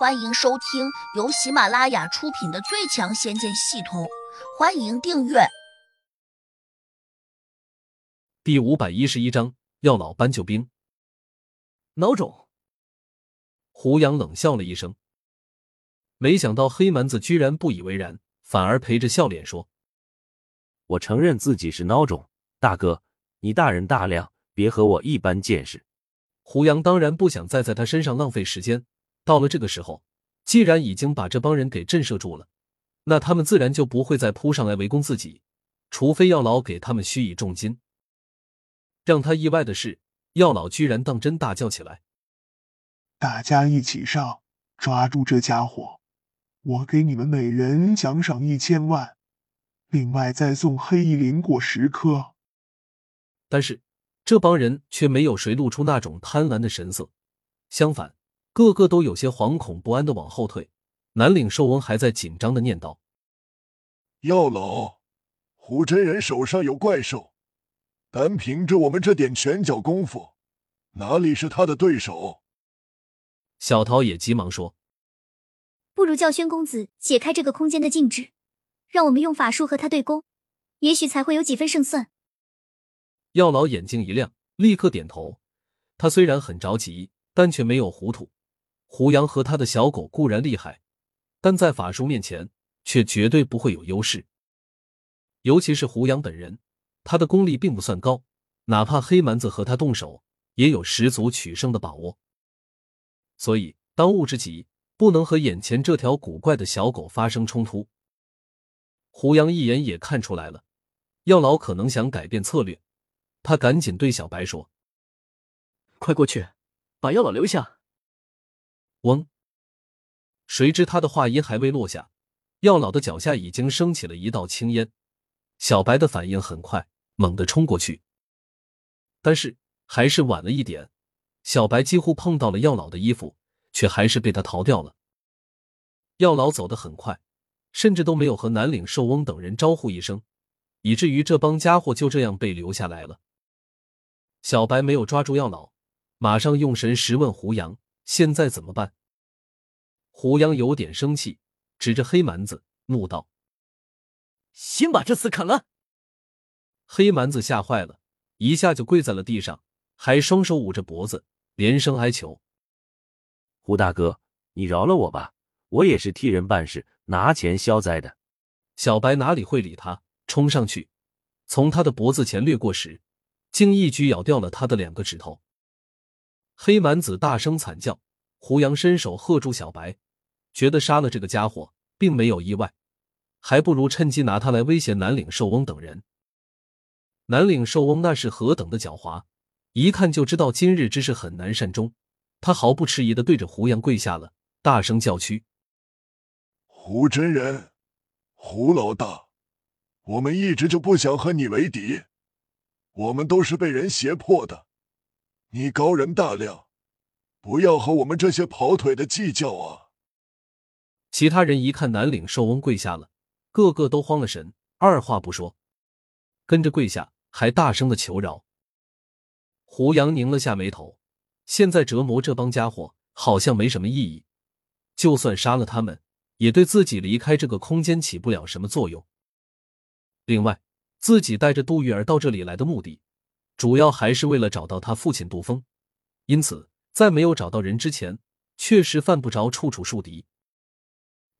欢迎收听由喜马拉雅出品的《最强仙剑系统》，欢迎订阅。第五百一十一章：药老搬救兵。孬种！胡杨冷笑了一声，没想到黑蛮子居然不以为然，反而陪着笑脸说：“我承认自己是孬种，大哥，你大人大量，别和我一般见识。”胡杨当然不想再在他身上浪费时间。到了这个时候，既然已经把这帮人给震慑住了，那他们自然就不会再扑上来围攻自己，除非药老给他们虚以重金。让他意外的是，药老居然当真大叫起来：“大家一起上，抓住这家伙！我给你们每人奖赏一千万，另外再送黑翼灵果十颗。”但是这帮人却没有谁露出那种贪婪的神色，相反。个个都有些惶恐不安的往后退，南岭寿翁还在紧张的念叨：“药老，胡真人手上有怪兽，单凭着我们这点拳脚功夫，哪里是他的对手？”小桃也急忙说：“不如叫宣公子解开这个空间的禁制，让我们用法术和他对攻，也许才会有几分胜算。”药老眼睛一亮，立刻点头。他虽然很着急，但却没有糊涂。胡杨和他的小狗固然厉害，但在法术面前却绝对不会有优势。尤其是胡杨本人，他的功力并不算高，哪怕黑蛮子和他动手，也有十足取胜的把握。所以当务之急，不能和眼前这条古怪的小狗发生冲突。胡杨一眼也看出来了，药老可能想改变策略，他赶紧对小白说：“快过去，把药老留下。”嗡！谁知他的话音还未落下，药老的脚下已经升起了一道青烟。小白的反应很快，猛地冲过去，但是还是晚了一点。小白几乎碰到了药老的衣服，却还是被他逃掉了。药老走得很快，甚至都没有和南岭寿翁等人招呼一声，以至于这帮家伙就这样被留下来了。小白没有抓住药老，马上用神识问胡杨。现在怎么办？胡杨有点生气，指着黑蛮子怒道：“先把这厮砍了！”黑蛮子吓坏了，一下就跪在了地上，还双手捂着脖子，连声哀求：“胡大哥，你饶了我吧，我也是替人办事，拿钱消灾的。”小白哪里会理他，冲上去，从他的脖子前掠过时，竟一举咬掉了他的两个指头。黑蛮子大声惨叫，胡杨伸手喝住小白，觉得杀了这个家伙并没有意外，还不如趁机拿他来威胁南岭寿翁等人。南岭寿翁那是何等的狡猾，一看就知道今日之事很难善终，他毫不迟疑的对着胡杨跪下了，大声叫屈：“胡真人，胡老大，我们一直就不想和你为敌，我们都是被人胁迫的。”你高人大量，不要和我们这些跑腿的计较啊！其他人一看南岭寿翁跪下了，个个都慌了神，二话不说，跟着跪下，还大声的求饶。胡杨拧了下眉头，现在折磨这帮家伙好像没什么意义，就算杀了他们，也对自己离开这个空间起不了什么作用。另外，自己带着杜玉儿到这里来的目的。主要还是为了找到他父亲杜峰，因此在没有找到人之前，确实犯不着处处树敌。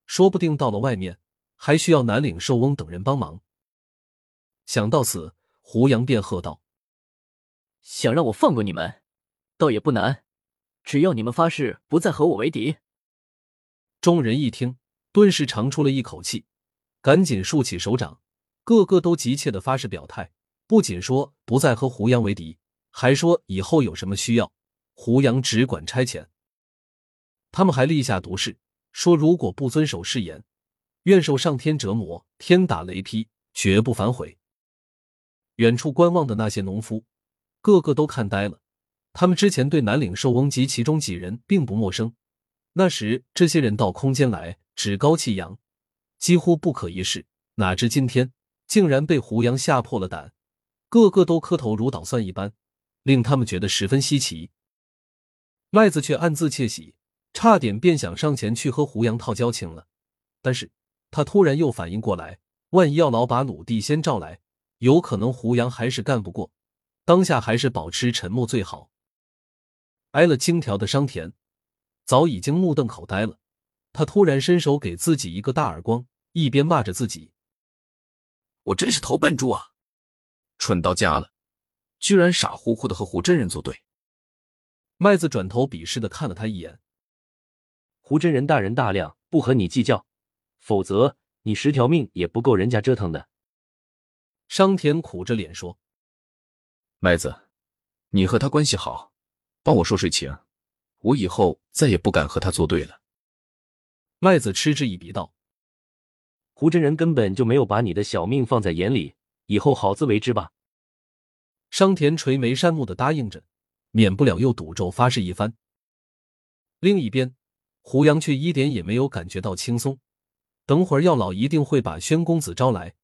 说不定到了外面，还需要南岭寿翁等人帮忙。想到此，胡杨便喝道：“想让我放过你们，倒也不难，只要你们发誓不再和我为敌。”众人一听，顿时长出了一口气，赶紧竖起手掌，个个都急切的发誓表态。不仅说不再和胡杨为敌，还说以后有什么需要，胡杨只管差遣。他们还立下毒誓，说如果不遵守誓言，愿受上天折磨，天打雷劈，绝不反悔。远处观望的那些农夫，个个都看呆了。他们之前对南岭寿翁及其中几人并不陌生，那时这些人到空间来趾高气扬，几乎不可一世，哪知今天竟然被胡杨吓破了胆。个个都磕头如捣蒜一般，令他们觉得十分稀奇。赖子却暗自窃喜，差点便想上前去和胡杨套交情了。但是他突然又反应过来，万一要老把鲁地先召来，有可能胡杨还是干不过。当下还是保持沉默最好。挨了金条的商田早已经目瞪口呆了，他突然伸手给自己一个大耳光，一边骂着自己：“我真是头笨猪啊，蠢到家了，居然傻乎乎的和胡真人作对。”麦子转头鄙视的看了他一眼：“胡真人大人大量，不和你计较，否则你十条命也不够人家折腾的。”商田苦着脸说。麦子，你和他关系好，帮我说说情，我以后再也不敢和他作对了。麦子嗤之以鼻道：“胡真人根本就没有把你的小命放在眼里，以后好自为之吧。”商田垂眉善目的答应着，免不了又赌咒发誓一番。另一边，胡杨却一点也没有感觉到轻松。等会儿药老一定会把宣公子招来，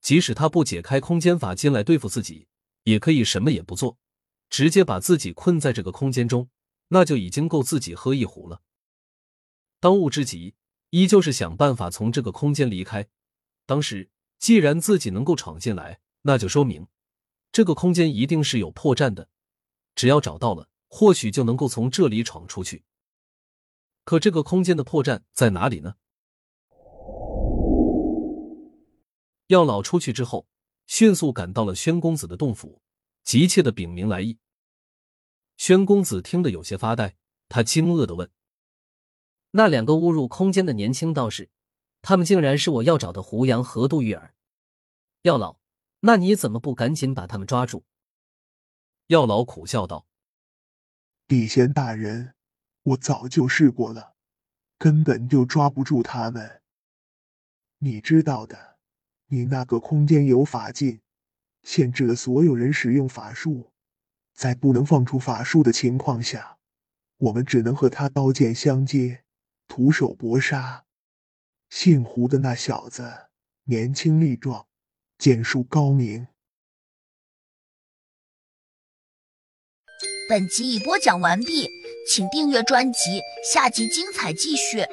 即使他不解开空间法进来对付自己。也可以什么也不做，直接把自己困在这个空间中，那就已经够自己喝一壶了。当务之急，依旧是想办法从这个空间离开。当时，既然自己能够闯进来，那就说明这个空间一定是有破绽的。只要找到了，或许就能够从这里闯出去。可这个空间的破绽在哪里呢？药老出去之后。迅速赶到了宣公子的洞府，急切的禀明来意。宣公子听得有些发呆，他惊愕的问：“那两个误入空间的年轻道士，他们竟然是我要找的胡杨和杜玉儿？药老，那你怎么不赶紧把他们抓住？”药老苦笑道：“地仙大人，我早就试过了，根本就抓不住他们。你知道的。”你那个空间有法禁，限制了所有人使用法术。在不能放出法术的情况下，我们只能和他刀剑相接，徒手搏杀。姓胡的那小子年轻力壮，剑术高明。本集已播讲完毕，请订阅专辑，下集精彩继续。